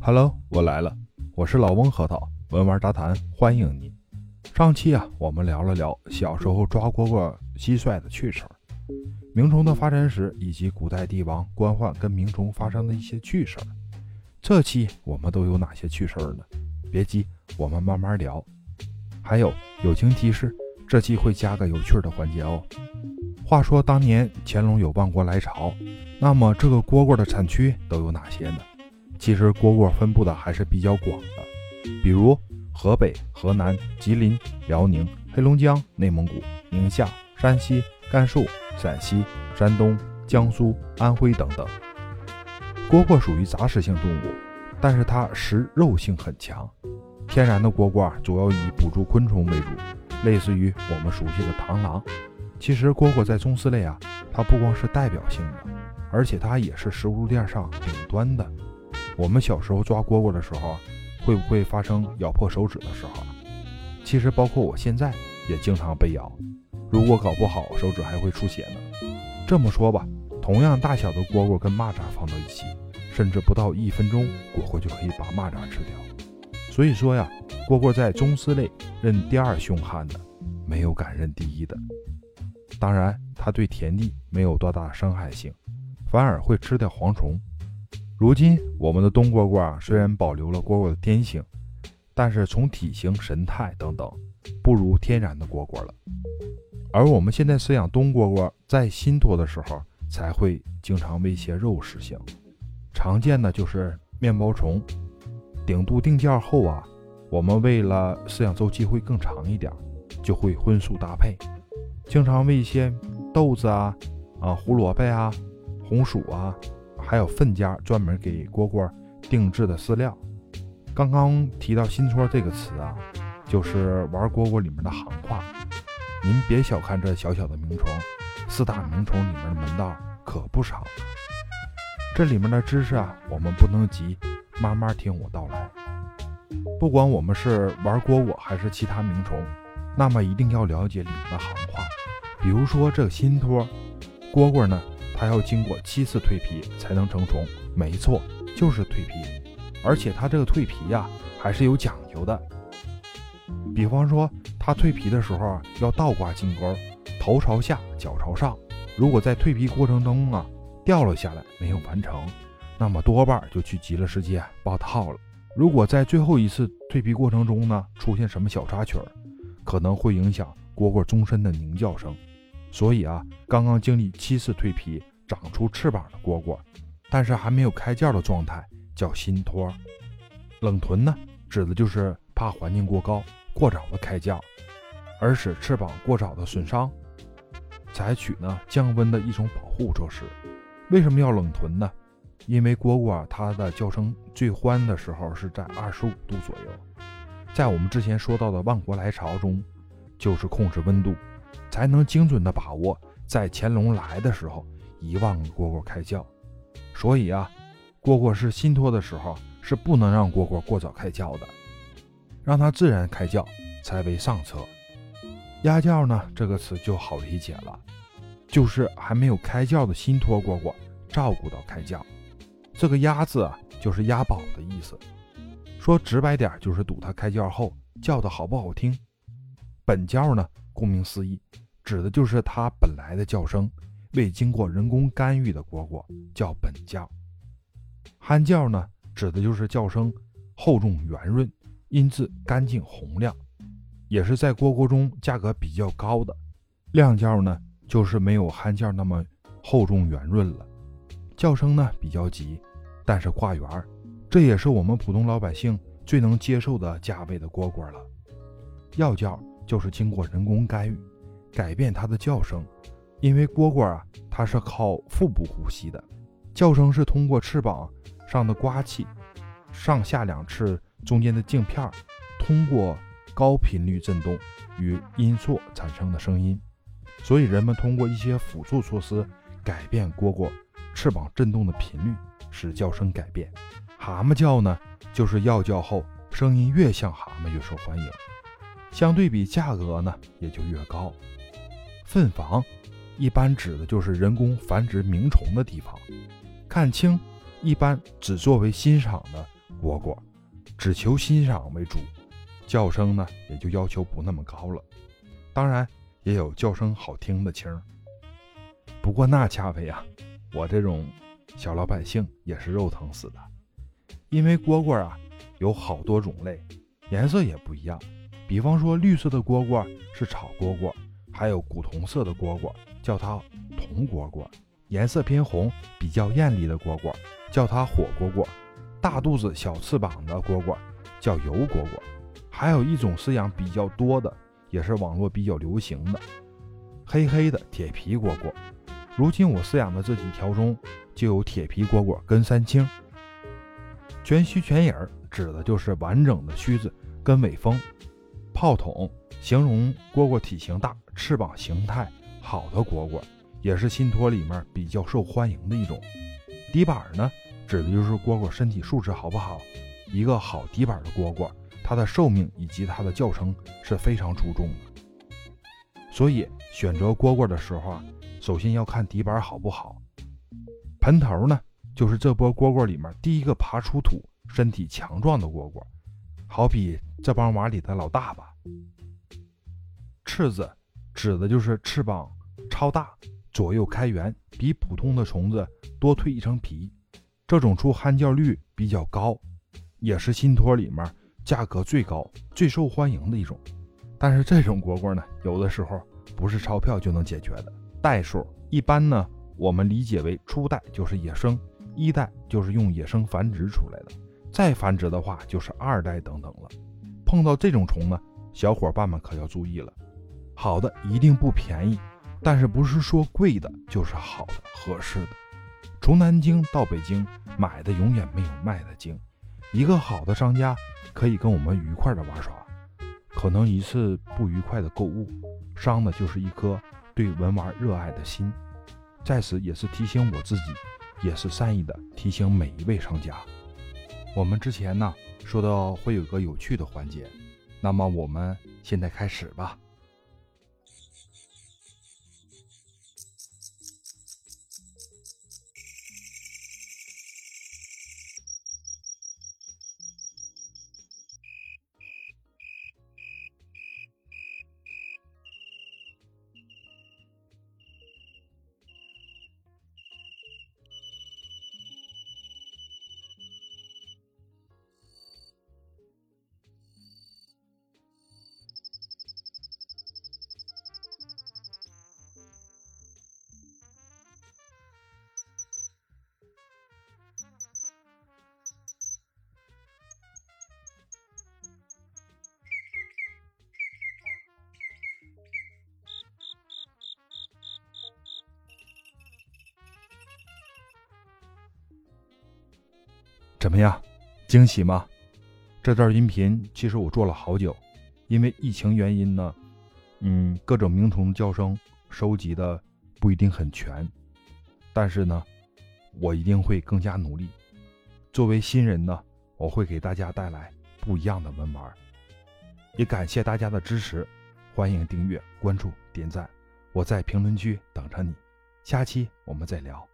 Hello，我来了，我是老翁核桃，文玩杂谈，欢迎你。上期啊，我们聊了聊小时候抓蝈蝈蟋蟀的趣事儿，鸣虫的发展史，以及古代帝王官宦跟鸣虫发生的一些趣事儿。这期我们都有哪些趣事儿呢？别急，我们慢慢聊。还有友情提示，这期会加个有趣的环节哦。话说当年乾隆有万国来朝，那么这个蝈蝈的产区都有哪些呢？其实蝈蝈分布的还是比较广的，比如河北、河南、吉林、辽宁、黑龙江、内蒙古、宁夏、山西、甘肃、陕西、山东、江苏、安徽等等。蝈蝈属于杂食性动物，但是它食肉性很强。天然的蝈蝈主要以捕捉昆虫为主，类似于我们熟悉的螳螂。其实蝈蝈在宗祠类啊，它不光是代表性的，而且它也是食物链上顶端的。我们小时候抓蝈蝈的时候，会不会发生咬破手指的时候？其实包括我现在也经常被咬，如果搞不好手指还会出血呢。这么说吧，同样大小的蝈蝈跟蚂蚱放到一起，甚至不到一分钟，蝈蝈就可以把蚂蚱吃掉。所以说呀，蝈蝈在宗祠类认第二凶悍的，没有敢认第一的。当然，它对田地没有多大伤害性，反而会吃掉蝗虫。如今，我们的冬蝈蝈虽然保留了蝈蝈的天性，但是从体型、神态等等，不如天然的蝈蝈了。而我们现在饲养冬蝈蝈，在新脱的时候才会经常威胁肉食性，常见的就是面包虫。顶肚定件后啊，我们为了饲养周期会更长一点，就会荤素搭配，经常喂一些豆子啊、啊胡萝卜呀、红薯啊。还有粪家专门给蝈蝈定制的饲料。刚刚提到“新托”这个词啊，就是玩蝈蝈里面的行话。您别小看这小小的鸣虫，四大鸣虫里面的门道可不少。这里面的知识啊，我们不能急，慢慢听我道来。不管我们是玩蝈蝈还是其他鸣虫，那么一定要了解里面的行话。比如说这个新托，蝈蝈呢？它要经过七次蜕皮才能成虫，没错，就是蜕皮。而且它这个蜕皮呀，还是有讲究的。比方说，它蜕皮的时候啊，要倒挂金钩，头朝下，脚朝上。如果在蜕皮过程中啊，掉了下来，没有完成，那么多半就去极乐世界报套了。如果在最后一次蜕皮过程中呢，出现什么小插曲儿，可能会影响蝈蝈终身的鸣叫声。所以啊，刚刚经历七次蜕皮。长出翅膀的蝈蝈，但是还没有开叫的状态叫新托。冷豚呢，指的就是怕环境过高，过早的开叫，而使翅膀过早的损伤，采取呢降温的一种保护措施。为什么要冷豚呢？因为蝈蝈它的叫声最欢的时候是在二十五度左右，在我们之前说到的万国来朝中，就是控制温度，才能精准的把握在乾隆来的时候。遗忘蝈蝈开叫，所以啊，蝈蝈是新脱的时候是不能让蝈蝈过早开叫的，让它自然开叫才为上策。压叫呢这个词就好理解了，就是还没有开叫的新脱蝈蝈照顾到开叫。这个鸭字啊就是押宝的意思，说直白点就是赌它开叫后叫的好不好听。本叫呢，顾名思义，指的就是它本来的叫声。未经过人工干预的蝈蝈叫本叫，憨叫呢，指的就是叫声厚重圆润，音质干净洪亮，也是在蝈蝈中价格比较高的。亮叫呢，就是没有憨叫那么厚重圆润了，叫声呢比较急，但是挂圆儿，这也是我们普通老百姓最能接受的价位的蝈蝈了。要叫就是经过人工干预，改变它的叫声。因为蝈蝈啊，它是靠腹部呼吸的，叫声是通过翅膀上的刮气，上下两翅中间的镜片，通过高频率振动与音缩产生的声音。所以人们通过一些辅助措施改变蝈蝈翅膀振动的频率，使叫声改变。蛤蟆叫呢，就是要叫后声音越像蛤蟆越受欢迎，相对比价格呢也就越高。粪房。一般指的就是人工繁殖鸣虫的地方。看清一般只作为欣赏的蝈蝈，只求欣赏为主，叫声呢也就要求不那么高了。当然也有叫声好听的青儿，不过那恰为啊，我这种小老百姓也是肉疼死的，因为蝈蝈啊有好多种类，颜色也不一样。比方说绿色的蝈蝈是草蝈蝈，还有古铜色的蝈蝈叫它铜蝈蝈，颜色偏红、比较艳丽的蝈蝈。叫它火蝈蝈，大肚子小翅膀的蝈蝈叫油蝈蝈，还有一种饲养比较多的，也是网络比较流行的，黑黑的铁皮蝈蝈。如今我饲养的这几条中，就有铁皮蝈蝈跟三青。全须全影指的就是完整的须子跟尾峰。炮筒形容蝈蝈体型大、翅膀形态好的蝈蝈，也是信托里面比较受欢迎的一种。底板呢？指的就是蝈蝈身体素质好不好。一个好底板的蝈蝈，它的寿命以及它的叫声是非常出众的。所以选择蝈蝈的时候啊，首先要看底板好不好。盆头呢，就是这波蝈蝈里面第一个爬出土、身体强壮的蝈蝈，好比这帮娃里的老大吧。翅子指的就是翅膀超大，左右开圆，比普通的虫子多蜕一层皮。这种出憨叫率比较高，也是信托里面价格最高、最受欢迎的一种。但是这种蝈蝈呢，有的时候不是钞票就能解决的。代数一般呢，我们理解为初代就是野生，一代就是用野生繁殖出来的，再繁殖的话就是二代等等了。碰到这种虫呢，小伙伴们可要注意了。好的一定不便宜，但是不是说贵的就是好的、合适的。从南京到北京买的永远没有卖的精。一个好的商家可以跟我们愉快的玩耍，可能一次不愉快的购物，伤的就是一颗对文玩热爱的心。在此也是提醒我自己，也是善意的提醒每一位商家。我们之前呢说到会有个有趣的环节，那么我们现在开始吧。怎么样，惊喜吗？这段音频其实我做了好久，因为疫情原因呢，嗯，各种鸣虫叫声收集的不一定很全，但是呢，我一定会更加努力。作为新人呢，我会给大家带来不一样的文玩，也感谢大家的支持，欢迎订阅、关注、点赞，我在评论区等着你，下期我们再聊。